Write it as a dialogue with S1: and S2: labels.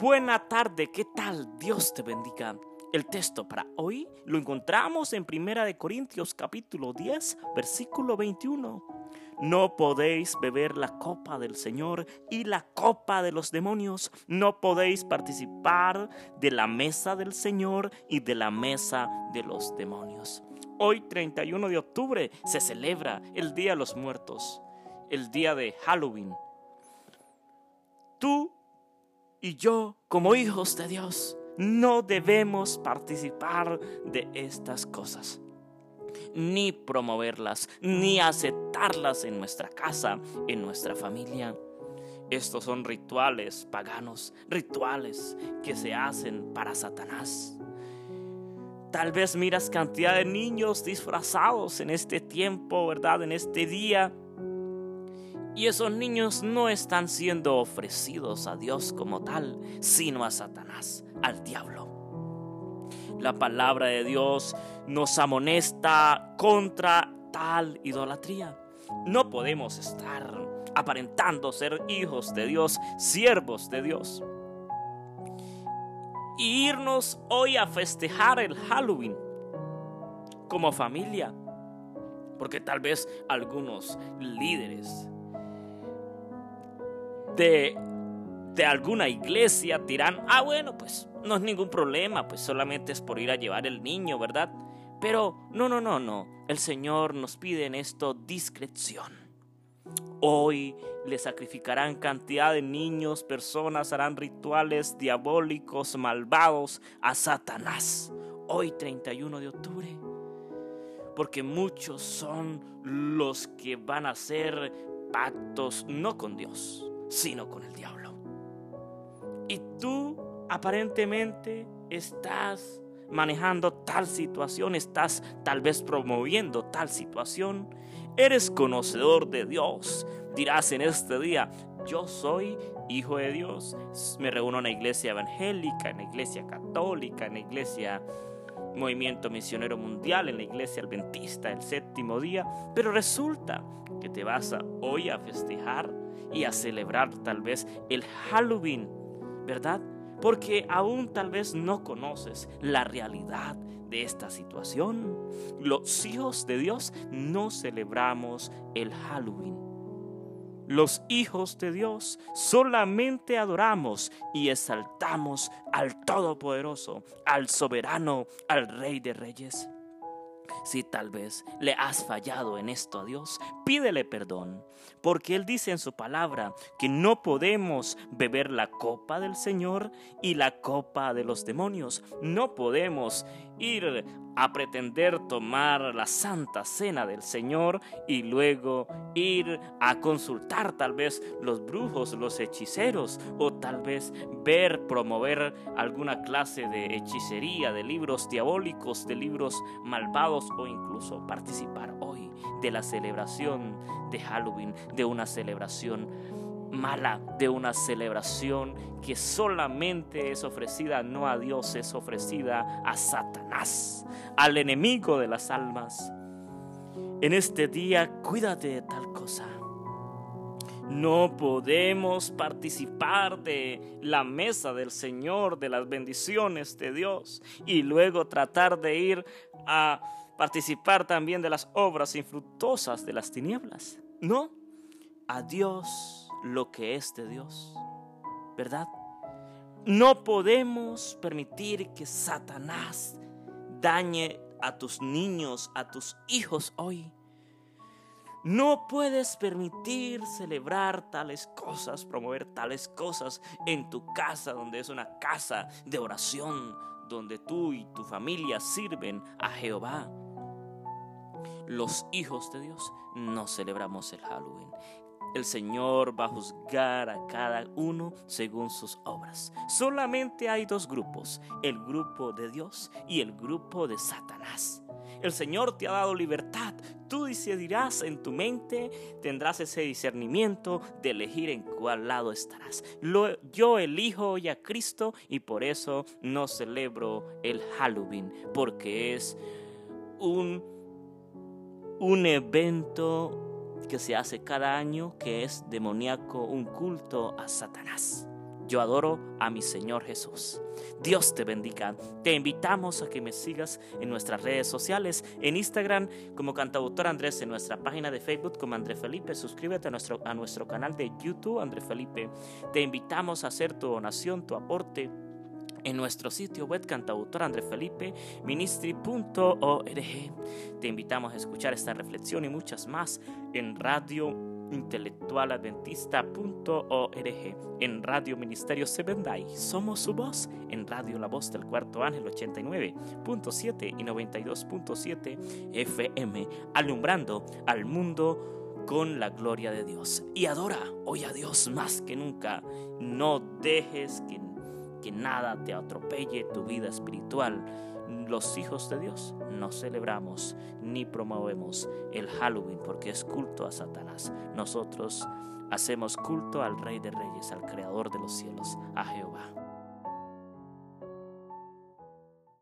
S1: Buena tarde, ¿qué tal? Dios te bendiga. El texto para hoy lo encontramos en Primera de Corintios capítulo 10, versículo 21. No podéis beber la copa del Señor y la copa de los demonios. No podéis participar de la mesa del Señor y de la mesa de los demonios. Hoy 31 de octubre se celebra el Día de los Muertos, el día de Halloween. Tú y yo, como hijos de Dios, no debemos participar de estas cosas, ni promoverlas, ni aceptarlas en nuestra casa, en nuestra familia. Estos son rituales paganos, rituales que se hacen para Satanás. Tal vez miras cantidad de niños disfrazados en este tiempo, ¿verdad? En este día y esos niños no están siendo ofrecidos a Dios como tal, sino a Satanás, al diablo. La palabra de Dios nos amonesta contra tal idolatría. No podemos estar aparentando ser hijos de Dios, siervos de Dios. Y irnos hoy a festejar el Halloween como familia. Porque tal vez algunos líderes de, de alguna iglesia dirán, ah, bueno, pues no es ningún problema, pues solamente es por ir a llevar el niño, ¿verdad? Pero no, no, no, no. El Señor nos pide en esto discreción. Hoy le sacrificarán cantidad de niños, personas harán rituales diabólicos, malvados a Satanás. Hoy 31 de octubre. Porque muchos son los que van a hacer pactos no con Dios, sino con el diablo. Y tú aparentemente estás manejando tal situación, estás tal vez promoviendo tal situación, eres conocedor de Dios. Dirás en este día, yo soy hijo de Dios. Me reúno en la iglesia evangélica, en la iglesia católica, en la iglesia movimiento misionero mundial, en la iglesia adventista el séptimo día, pero resulta que te vas a, hoy a festejar y a celebrar tal vez el Halloween, ¿verdad? Porque aún tal vez no conoces la realidad de esta situación. Los hijos de Dios no celebramos el Halloween. Los hijos de Dios solamente adoramos y exaltamos al Todopoderoso, al Soberano, al Rey de Reyes. Si tal vez le has fallado en esto a Dios, pídele perdón, porque Él dice en su palabra que no podemos beber la copa del Señor y la copa de los demonios. No podemos ir a pretender tomar la santa cena del Señor y luego ir a consultar tal vez los brujos, los hechiceros o tal vez ver, promover alguna clase de hechicería, de libros diabólicos, de libros malvados o incluso participar hoy de la celebración de Halloween, de una celebración mala de una celebración que solamente es ofrecida no a Dios, es ofrecida a Satanás, al enemigo de las almas. En este día cuídate de tal cosa. No podemos participar de la mesa del Señor, de las bendiciones de Dios, y luego tratar de ir a participar también de las obras infructuosas de las tinieblas. No, a Dios lo que es de Dios, ¿verdad? No podemos permitir que Satanás dañe a tus niños, a tus hijos hoy. No puedes permitir celebrar tales cosas, promover tales cosas en tu casa, donde es una casa de oración, donde tú y tu familia sirven a Jehová. Los hijos de Dios no celebramos el Halloween. El Señor va a juzgar a cada uno según sus obras. Solamente hay dos grupos, el grupo de Dios y el grupo de Satanás. El Señor te ha dado libertad. Tú decidirás en tu mente, tendrás ese discernimiento de elegir en cuál lado estarás. yo elijo hoy a Cristo y por eso no celebro el Halloween, porque es un, un evento que se hace cada año, que es demoníaco, un culto a Satanás. Yo adoro a mi Señor Jesús. Dios te bendiga. Te invitamos a que me sigas en nuestras redes sociales, en Instagram como cantautor Andrés, en nuestra página de Facebook como André Felipe. Suscríbete a nuestro, a nuestro canal de YouTube André Felipe. Te invitamos a hacer tu donación, tu aporte en nuestro sitio web cantautor Felipe ministry.org. Te invitamos a escuchar esta reflexión y muchas más en radio intelectualadventista.org, en Radio Ministerio Sebendai. Somos su voz en Radio La Voz del Cuarto Ángel 89.7 y 92.7 FM, alumbrando al mundo con la gloria de Dios. Y adora hoy a Dios más que nunca. No dejes que que nada te atropelle tu vida espiritual. Los hijos de Dios no celebramos ni promovemos el Halloween porque es culto a Satanás. Nosotros hacemos culto al Rey de Reyes, al Creador de los cielos, a Jehová.